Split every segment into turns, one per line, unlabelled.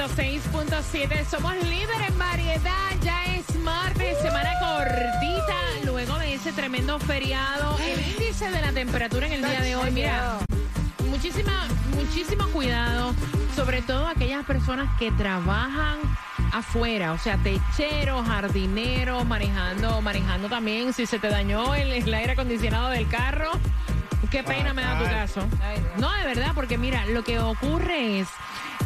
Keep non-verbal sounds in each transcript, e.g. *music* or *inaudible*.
106.7
somos líderes en variedad. Ya es martes, semana cortita. Luego de ese tremendo feriado, el índice de la temperatura en el día de hoy, mira, muchísima, muchísimo cuidado, sobre todo aquellas personas que trabajan afuera, o sea, techeros, jardineros, manejando, manejando también. Si se te dañó el, el aire acondicionado del carro, qué pena me da tu caso. No, de verdad, porque mira, lo que ocurre es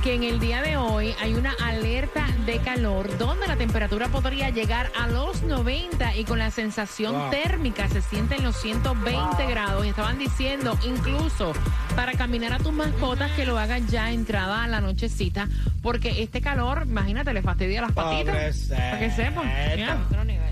que en el día de hoy hay una alerta de calor donde la temperatura podría llegar a los 90 y con la sensación térmica se siente en los 120 grados. Y estaban diciendo incluso para caminar a tus mascotas que lo hagan ya entrada a la nochecita porque este calor, imagínate, le fastidia las patitas. Para que sepan.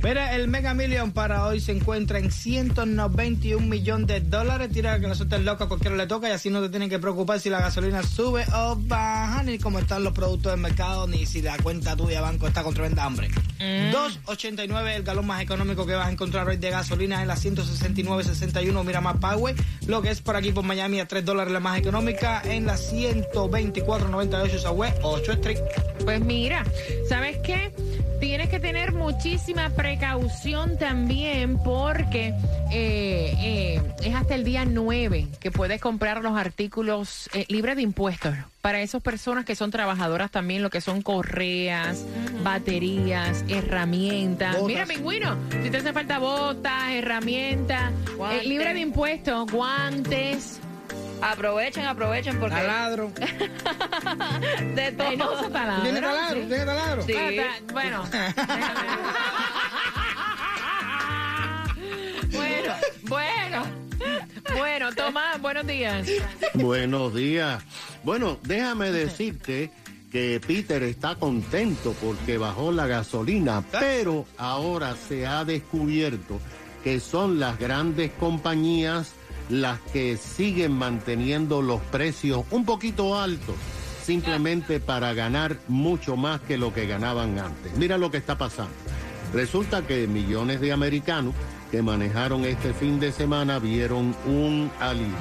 Mira, el Mega Million para hoy se encuentra en 191 millones de dólares. Tira que no se estés loco, a cualquiera le toca y así no te tienen que preocupar si la gasolina sube o baja, ni cómo están los productos del mercado, ni si la cuenta tuya banco está con tremenda hambre. 2.89 el galón más económico que vas a encontrar hoy de gasolina en la 169.61 mira más Power. Lo que es por aquí por Miami a 3 dólares la más económica en la 124.98 Southwest 8 Street.
Pues mira, ¿sabes qué? Tienes que tener muchísima precaución también porque eh, eh, es hasta el día 9 que puedes comprar los artículos eh, libres de impuestos. Para esas personas que son trabajadoras también, lo que son correas, baterías, herramientas.
Botas.
Mira, pingüino, si te hace falta botas, herramientas, eh, libre de impuestos, guantes,
Aprovechen, aprovechen porque
Taladro. *laughs*
de todo.
Ay, no usa taladro.
¿Tiene taladro?
Sí.
¿Tiene taladro?
Sí.
Ah, ta- Bueno. *laughs* bueno, bueno. Bueno, Tomás, buenos días.
Buenos días. Bueno, déjame decirte que Peter está contento porque bajó la gasolina, pero ahora se ha descubierto que son las grandes compañías las que siguen manteniendo los precios un poquito altos, simplemente para ganar mucho más que lo que ganaban antes. Mira lo que está pasando. Resulta que millones de americanos que manejaron este fin de semana vieron un alivio.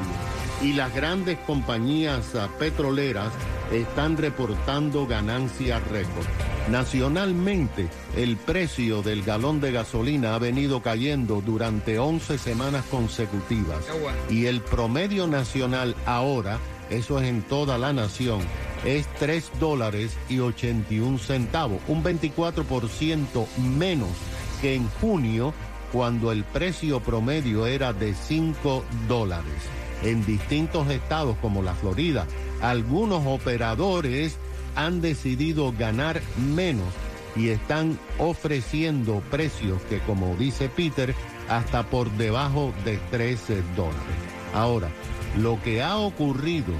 Y las grandes compañías ah, petroleras están reportando ganancias récord. Nacionalmente, el precio del galón de gasolina ha venido cayendo durante 11 semanas consecutivas. Y el promedio nacional ahora, eso es en toda la nación, es 3 dólares y 81 centavos, un 24% menos que en junio cuando el precio promedio era de 5 dólares. En distintos estados como la Florida, algunos operadores han decidido ganar menos y están ofreciendo precios que, como dice Peter, hasta por debajo de 13 dólares. Ahora, lo que ha ocurrido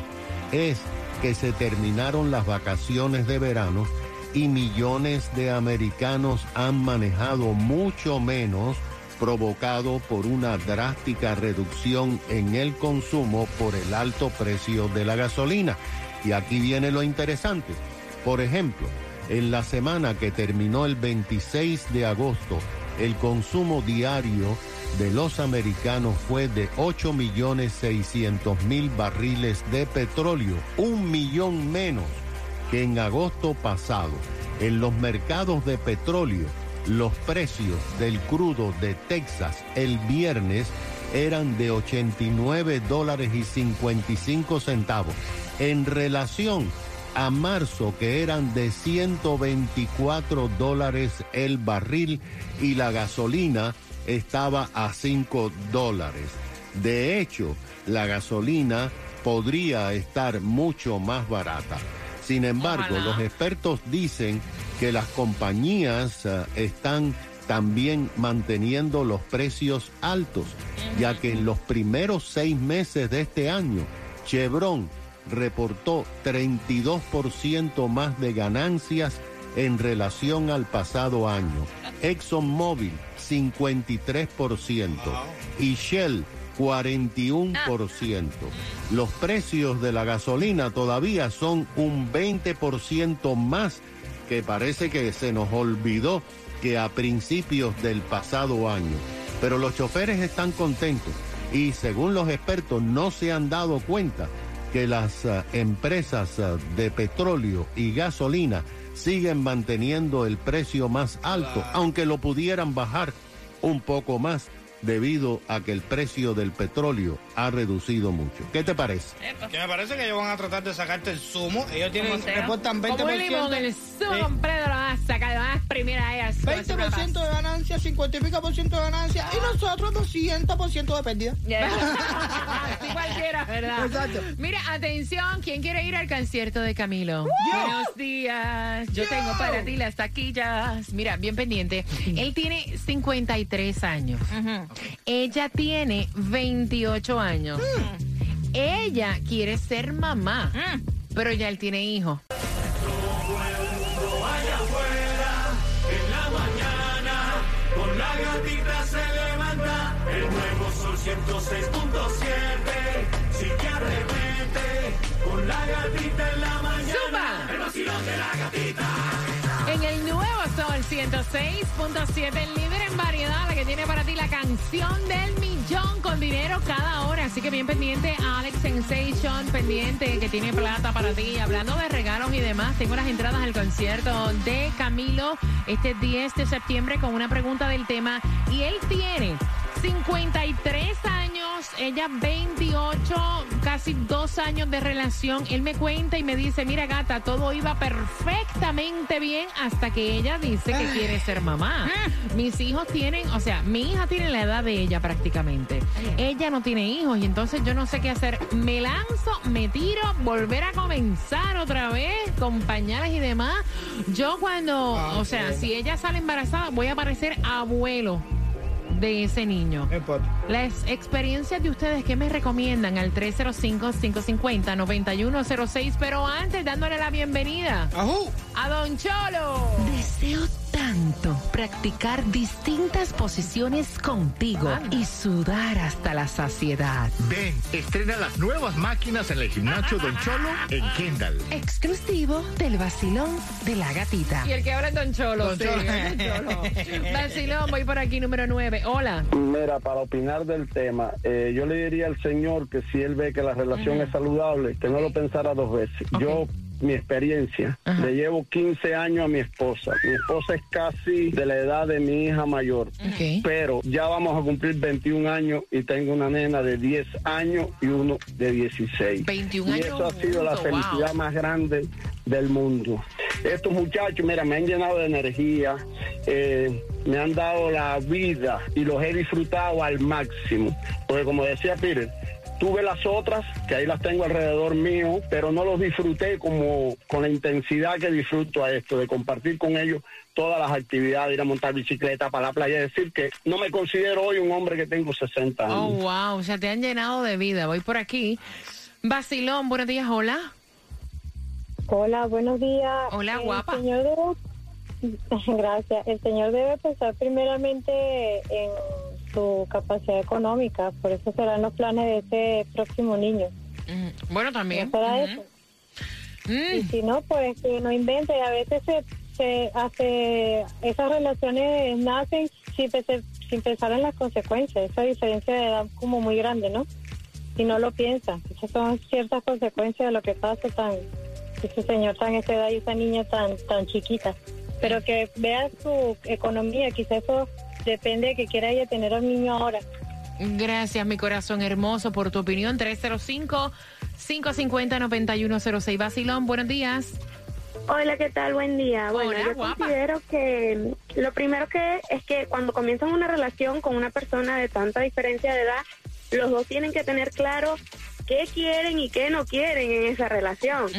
es que se terminaron las vacaciones de verano y millones de americanos han manejado mucho menos provocado por una drástica reducción en el consumo por el alto precio de la gasolina. Y aquí viene lo interesante. Por ejemplo, en la semana que terminó el 26 de agosto, el consumo diario de los americanos fue de 8 millones 600 mil barriles de petróleo, un millón menos que en agosto pasado. En los mercados de petróleo, los precios del crudo de Texas el viernes eran de 89 dólares y 55 centavos en relación a marzo que eran de 124 dólares el barril y la gasolina estaba a 5 dólares. De hecho, la gasolina podría estar mucho más barata. Sin embargo,
Ojalá.
los expertos dicen que las compañías eh, están también manteniendo los precios altos, ya que en los primeros seis meses de este año, Chevron reportó 32% más de ganancias en relación al pasado año. ExxonMobil 53% y Shell 41%. Los precios de la gasolina todavía son un 20% más que parece que se nos olvidó que a principios del pasado año. Pero los choferes están contentos y según los expertos no se han dado cuenta que las eh, empresas eh, de petróleo y gasolina siguen manteniendo el precio más alto, aunque lo pudieran bajar un poco más debido a que el precio del petróleo ha reducido mucho. ¿Qué te parece?
Que me parece que ellos van a tratar de sacarte el zumo. Ellos tienen, reportan 20%.
Como el limón, el sumo
Sí.
Sacar, van a exprimir a ellas.
20% de ganancia, 50 y pico por ciento de ganancia y nosotros 200% de pérdida. *laughs*
Así *laughs* cualquiera, ¿verdad?
Exacto.
Mira, atención, ¿quién quiere ir al concierto de Camilo? Buenos días, yo
Yo.
tengo para ti las taquillas. Mira, bien pendiente. Él tiene 53 años. Ella tiene 28 años. Ella quiere ser mamá, pero ya él tiene hijos.
106.7, si te arremete, con la gatita en la mañana,
¡Zumba!
el vacilón de la gatita.
En el nuevo Sol 106.7, el líder en variedad, la que tiene para ti la canción del millón con dinero cada hora. Así que bien pendiente, Alex Sensation, pendiente, que tiene plata para ti. Hablando de regalos y demás, tengo las entradas al concierto de Camilo este 10 de septiembre con una pregunta del tema. Y él tiene 53 años, ella 28, casi dos años de relación. Él me cuenta y me dice, mira gata, todo iba perfectamente bien hasta que ella dice que quiere ser mamá. Mis hijos tienen, o sea, mi hija tiene la edad de ella prácticamente. Ella no tiene hijos y entonces yo no sé qué hacer. Me lanzo, me tiro, volver a comenzar otra vez con pañales y demás. Yo cuando, o sea, si ella sale embarazada, voy a parecer abuelo de ese niño. Las experiencias de ustedes, ¿qué me recomiendan? Al 305-550-9106. Pero antes, dándole la bienvenida
¡Ajú!
a Don Cholo.
Deseo tanto practicar distintas posiciones contigo y sudar hasta la saciedad.
Ven, estrena las nuevas máquinas en el gimnasio Don Cholo en Kendall.
Exclusivo del vacilón de la gatita.
Y el que habla es Don Cholo.
Don
sí,
Cholo.
Don Cholo. *laughs* Vacilón, voy por aquí, número 9. Hola.
Mira, para opinar del tema, eh, yo le diría al señor que si él ve que la relación es saludable, que no lo pensara dos veces. Yo, mi experiencia,
Ajá.
le llevo 15 años a mi esposa. Mi esposa es casi de la edad de mi hija mayor. Pero ya vamos a cumplir 21 años y tengo una nena de 10 años y uno de 16.
21
y
años
eso ha sido la
wow.
felicidad más grande del mundo. Estos muchachos, mira, me han llenado de energía, eh, me han dado la vida y los he disfrutado al máximo. Porque como decía Peter, tuve las otras, que ahí las tengo alrededor mío, pero no los disfruté como con la intensidad que disfruto a esto, de compartir con ellos todas las actividades, ir a montar bicicleta para la playa. Es decir, que no me considero hoy un hombre que tengo 60 años.
Oh, wow. O sea, te han llenado de vida. Voy por aquí. Vacilón, buenos días, hola.
Hola, buenos días.
Hola,
El
guapa.
señor debe- *laughs* Gracias. El señor debe pensar primeramente en su capacidad económica, por eso serán los planes de ese próximo niño.
Mm, Bueno, también.
¿No será
Ujú.
eso? Y
Mm,
si no, pues que no invente. A veces se, se hace, esas relaciones nacen sin, sin pensar en las consecuencias. Esa diferencia de edad como muy grande, ¿no? Y no lo piensa. Esas son ciertas consecuencias de lo que pasa tan, ese señor tan esa edad y esa niña tan, tan chiquita. Pero que vea su economía, quizás eso depende de que quiera ella tener al niño ahora.
Gracias, mi corazón hermoso, por tu opinión. 305-550-9106. Vacilón, buenos días.
Hola, ¿qué tal? Buen día. Bueno,
Hola,
yo
guapa.
considero que lo primero que es que cuando comienzan una relación con una persona de tanta diferencia de edad, los dos tienen que tener claro qué quieren y qué no quieren en esa relación.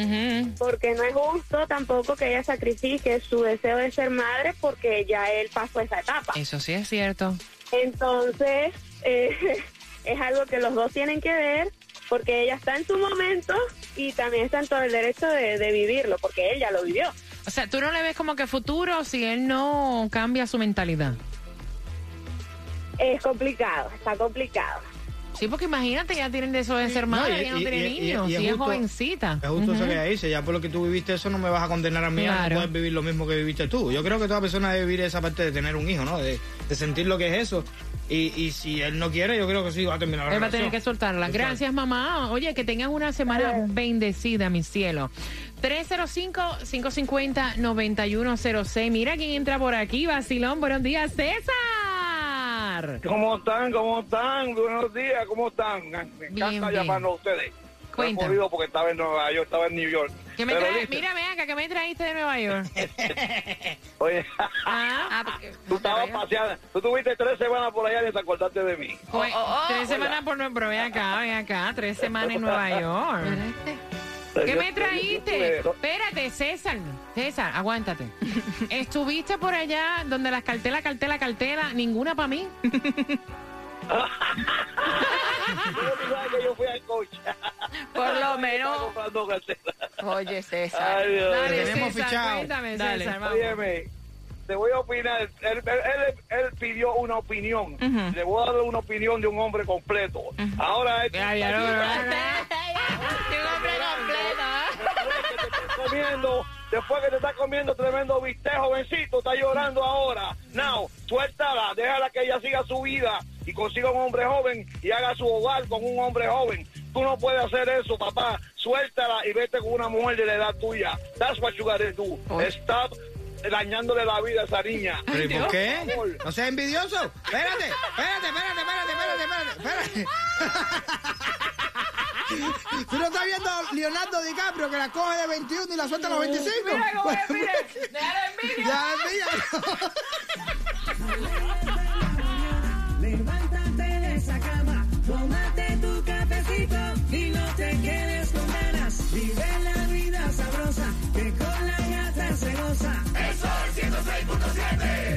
Porque no es justo tampoco que ella sacrifique su deseo de ser madre porque ya él pasó esa etapa.
Eso sí es cierto.
Entonces, eh, *laughs* es algo que los dos tienen que ver porque ella está en su momento y también está en todo el derecho de, de vivirlo, porque ella lo vivió.
O sea, tú no le ves como que futuro si él no cambia su mentalidad.
Es complicado, está complicado.
Sí, porque imagínate, ya tienen de eso de ser madre,
y-
ya no
y-
tiene
y- y-
niños,
y es
y es
justo-
jovencita.
Es justo eso que ella dice, ya por lo que tú viviste eso no me vas a condenar a mí a no poder vivir lo mismo que viviste tú. Yo creo que toda persona debe vivir esa parte de tener un hijo, ¿no? De, de sentir lo que es eso. Y, y si él no quiere, yo creo que sí va a terminar la
Él va a tener que soltarla.
Exacto.
Gracias, mamá. Oye, que tengan una semana bendecida, mi cielo. 305-550-9106. Mira quién entra por aquí, Basilón. Buenos días, César.
¿Cómo están? ¿Cómo están? Buenos días, ¿cómo están? Me encanta
Bien,
llamarnos a ustedes. No
Cuéntame.
podido porque estaba en Nueva York, estaba en New York.
¿Qué me trae? Mira, ven acá, ¿qué me trajiste de Nueva York? *laughs*
Oye,
Ah,
tú estabas paseando, tú tuviste tres semanas por allá y te acordaste de mí.
Pues, tres semanas por Nueva Pero ven acá, ven acá, tres semanas en Nueva *laughs* York. ¿Qué me trajiste? Espérate, César. César, aguántate. *laughs* ¿Estuviste por allá donde las cartelas, cartela, cartela? ¿Ninguna para mí?
Yo fui al coche.
Por lo menos. Oye, César.
Ay, Dios.
Dale,
tenemos
César,
fichado.
cuéntame,
Dale.
César, vamos.
Óyeme, te voy a opinar. Él, él- él- él pidió una opinión. Le voy a dar una opinión de un hombre completo. Ahora, este
Ya, ya, no, no, no, no.
Qué *laughs* hombre completo,
comiendo, después que te estás comiendo tremendo bistec, jovencito, está llorando ahora. Now, suéltala, déjala que ella siga su vida y consiga un hombre joven y haga su hogar con un hombre joven. Tú no puedes hacer eso, papá. Suéltala y vete con una mujer de la edad tuya. That's what you gotta do. Stop dañándole la vida a esa niña.
¿Pero y por qué? No seas envidioso. Espérate, espérate, espérate, espérate, espérate, espérate, espérate. *laughs* Tú no estás viendo a Leonardo DiCaprio que la coge de 21 y la suelta a los 25.
Mira *laughs* mira. Envidia.
Ya, envidia.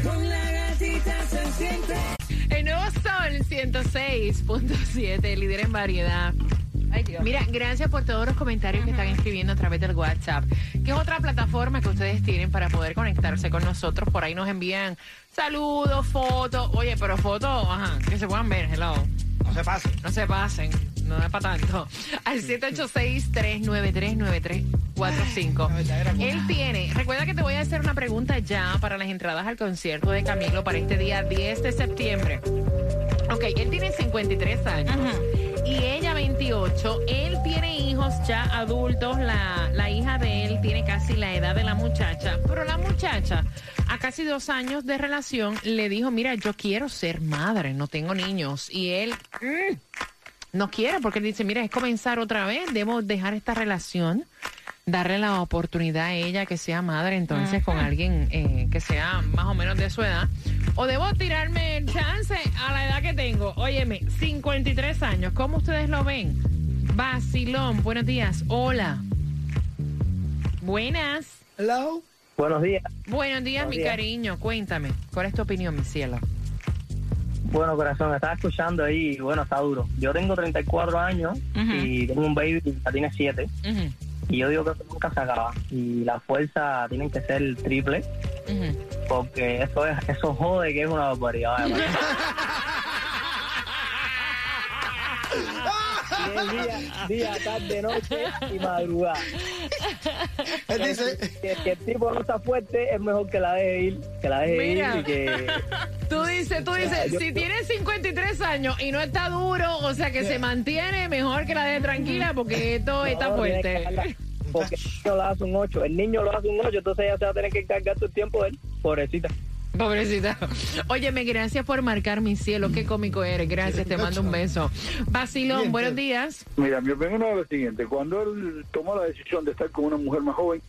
Con la gatita se siente.
El nuevo Sol 106.7, líder en variedad.
Ay, Dios.
Mira, gracias por todos los comentarios que están escribiendo a través del WhatsApp, que es otra plataforma que ustedes tienen para poder conectarse con nosotros. Por ahí nos envían saludos, fotos. Oye, pero fotos, ajá, que se puedan ver, hello.
No se pase.
No se pasen, no es para tanto. Al 786-393-9345. Él tiene, recuerda que te voy a hacer una pregunta ya para las entradas al concierto de Camilo para este día 10 de septiembre. Ok, él tiene 53 años y ella 28. Él tiene hijos ya adultos. La, la hija de él tiene casi la edad de la muchacha. Pero la muchacha, a casi dos años de relación, le dijo, mira, yo quiero ser madre, no tengo niños. Y él... mm, no quiere porque él dice, mira, es comenzar otra vez, debo dejar esta relación, darle la oportunidad a ella que sea madre entonces con alguien eh, que sea más o menos de su edad, o debo tirarme el chance a la edad que tengo. Óyeme, 53 años, ¿cómo ustedes lo ven? Basilón, buenos días, hola. Buenas.
Hello.
Buenos días.
Buenos días,
Buenos
mi
días.
cariño, cuéntame, ¿cuál es tu opinión, mi cielo?
Bueno, corazón, estaba escuchando ahí y bueno, está duro. Yo tengo 34 años
Ujú.
y tengo un baby que ya tiene 7
Ujú,
y yo digo que eso nunca se acaba y la fuerza tienen que ser triple porque eso es eso jode que es una barbaridad. *laughs* día, día, tarde, noche y madrugada. *laughs*
Él dice,
Que, que el tipo no está fuerte es mejor que la deje ir, que la deje
Mira.
ir y que *laughs*
Tú dices, tú dices,
yo-
si tiene 53 años y no está duro, o sea que se mantiene, mejor que la deje tranquila porque esto está
No,
fuerte. *laughs*
Porque el niño lo hace un 8, el niño lo hace un 8, entonces ella se va a tener que encargar todo el tiempo de él, pobrecita.
Pobrecita. Óyeme, gracias por marcar mi cielo. Qué cómico eres. Gracias, te mando un beso. Basilón, buenos días.
Mira, mi opinión es lo siguiente. Cuando él tomó la decisión de estar con una mujer más joven,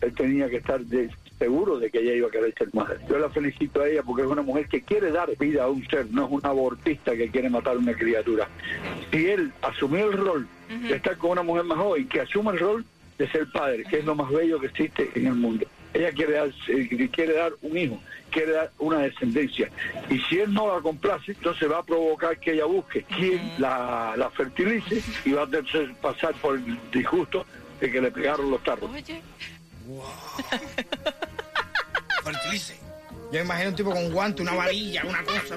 él tenía que estar de- seguro de que ella iba a querer ser madre. Yo la felicito a ella porque es una mujer que quiere dar vida a un ser, no es una abortista que quiere matar a una criatura. Si él asumió el rol de estar con una mujer más joven, que asuma el rol de ser padre, que es lo más bello que existe en el mundo. ella quiere dar, eh, quiere dar un hijo, quiere dar una descendencia. Y si él no la complace, entonces va a provocar que ella busque quien la, la fertilice y va a tener que pasar por el disgusto de que le pegaron los tarros.
Oye. *laughs*
Fertilice. Yo imagino un tipo con guante, una varilla, una cosa.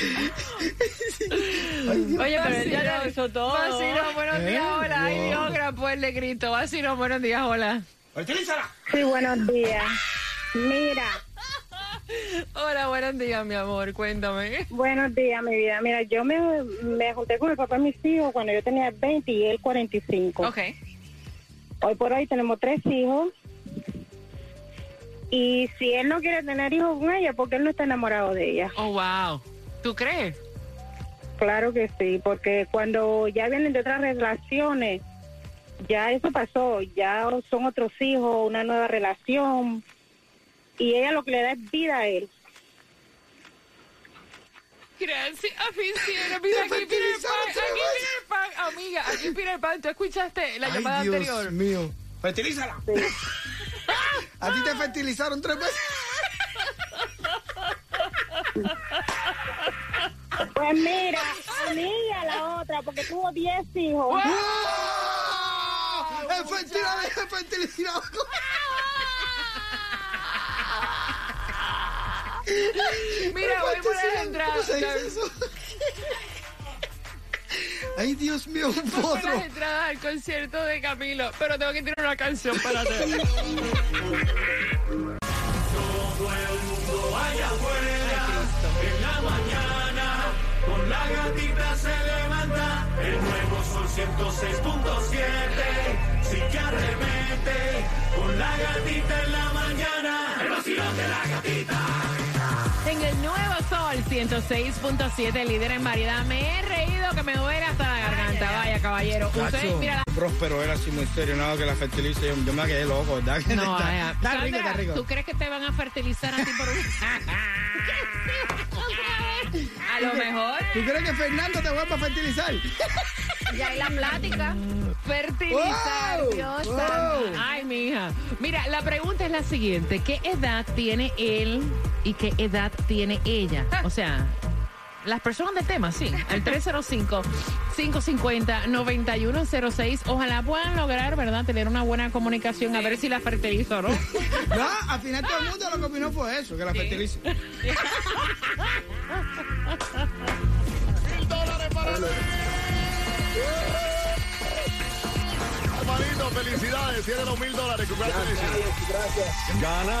*laughs*
Oye, pero él ya lo hizo todo.
Vacilón, buenos
¿Eh?
días, hola. Ay,
Wow.
Dios, gran pues le grito. Vacilón, buenos días, hola.
Sí, buenos días. Mira,
Hola, buenos días, mi amor. Cuéntame.
buenos días, mi vida. Mira, yo me, me junté con el papá de mis hijos cuando yo tenía 20 y él 45.
Ok.
Hoy por hoy tenemos tres hijos. Y si él no quiere tener hijos con ella, porque él no está enamorado de ella.
Oh, wow. ¿Tú crees?
Claro que sí, porque cuando ya vienen de otras relaciones, ya eso pasó, ya son otros hijos, una nueva relación, y ella lo que le da es vida a él.
Gracias, aficionado. Mira, aquí Peter Pan, aquí Peter Pan, amiga, aquí Peter Pan. ¿Tú escuchaste la llamada
Dios
anterior?
mío. Fertilízala. *laughs* A ti te fertilizaron tres veces.
Pues mira, a mí y a la otra, porque tuvo 10 hijos.
¡Oh! ¡Es fertilidad, es fertilidad!
Mira, voy por las entradas.
¿Cómo se dice eso? Ay, Dios mío, un
Voy
potro.
entradas al concierto de Camilo, pero tengo que tirar una canción para ti. *laughs*
se levanta. El nuevo sol 106.7. Sí que arremete. Con la gatita en la mañana. El vacilón de la gatita.
En el nuevo sol 106.7, líder en variedad. Me he reído que me duele hasta la garganta. Vaya, caballero. Usted, mira, la-
Próspero era así muy serio, nada que la fertilice. Yo, yo me quedé loco, ¿verdad?
No,
está,
vaya.
está rico, está rico.
¿Tú crees que te van a fertilizar a ti por un... *laughs* *laughs*
A lo mejor.
¿Tú crees que Fernando te vuelva a fertilizar? *laughs*
Ya hay la plática.
Fertilizar,
Wow,
Dios
wow.
santo. Ay, mija. Mira, la pregunta es la siguiente. ¿Qué edad tiene él y qué edad tiene ella? O sea, las personas de tema, sí. Al 305-550-9106. Ojalá puedan lograr, ¿verdad? Tener una buena comunicación. A ver si la fertilizo o no. *laughs*
No, al final todo el mundo lo que opinó fue eso, que la fertilice. *laughs*
Hermanito, felicidades. Tiene los mil dólares. Congratulations.
Gana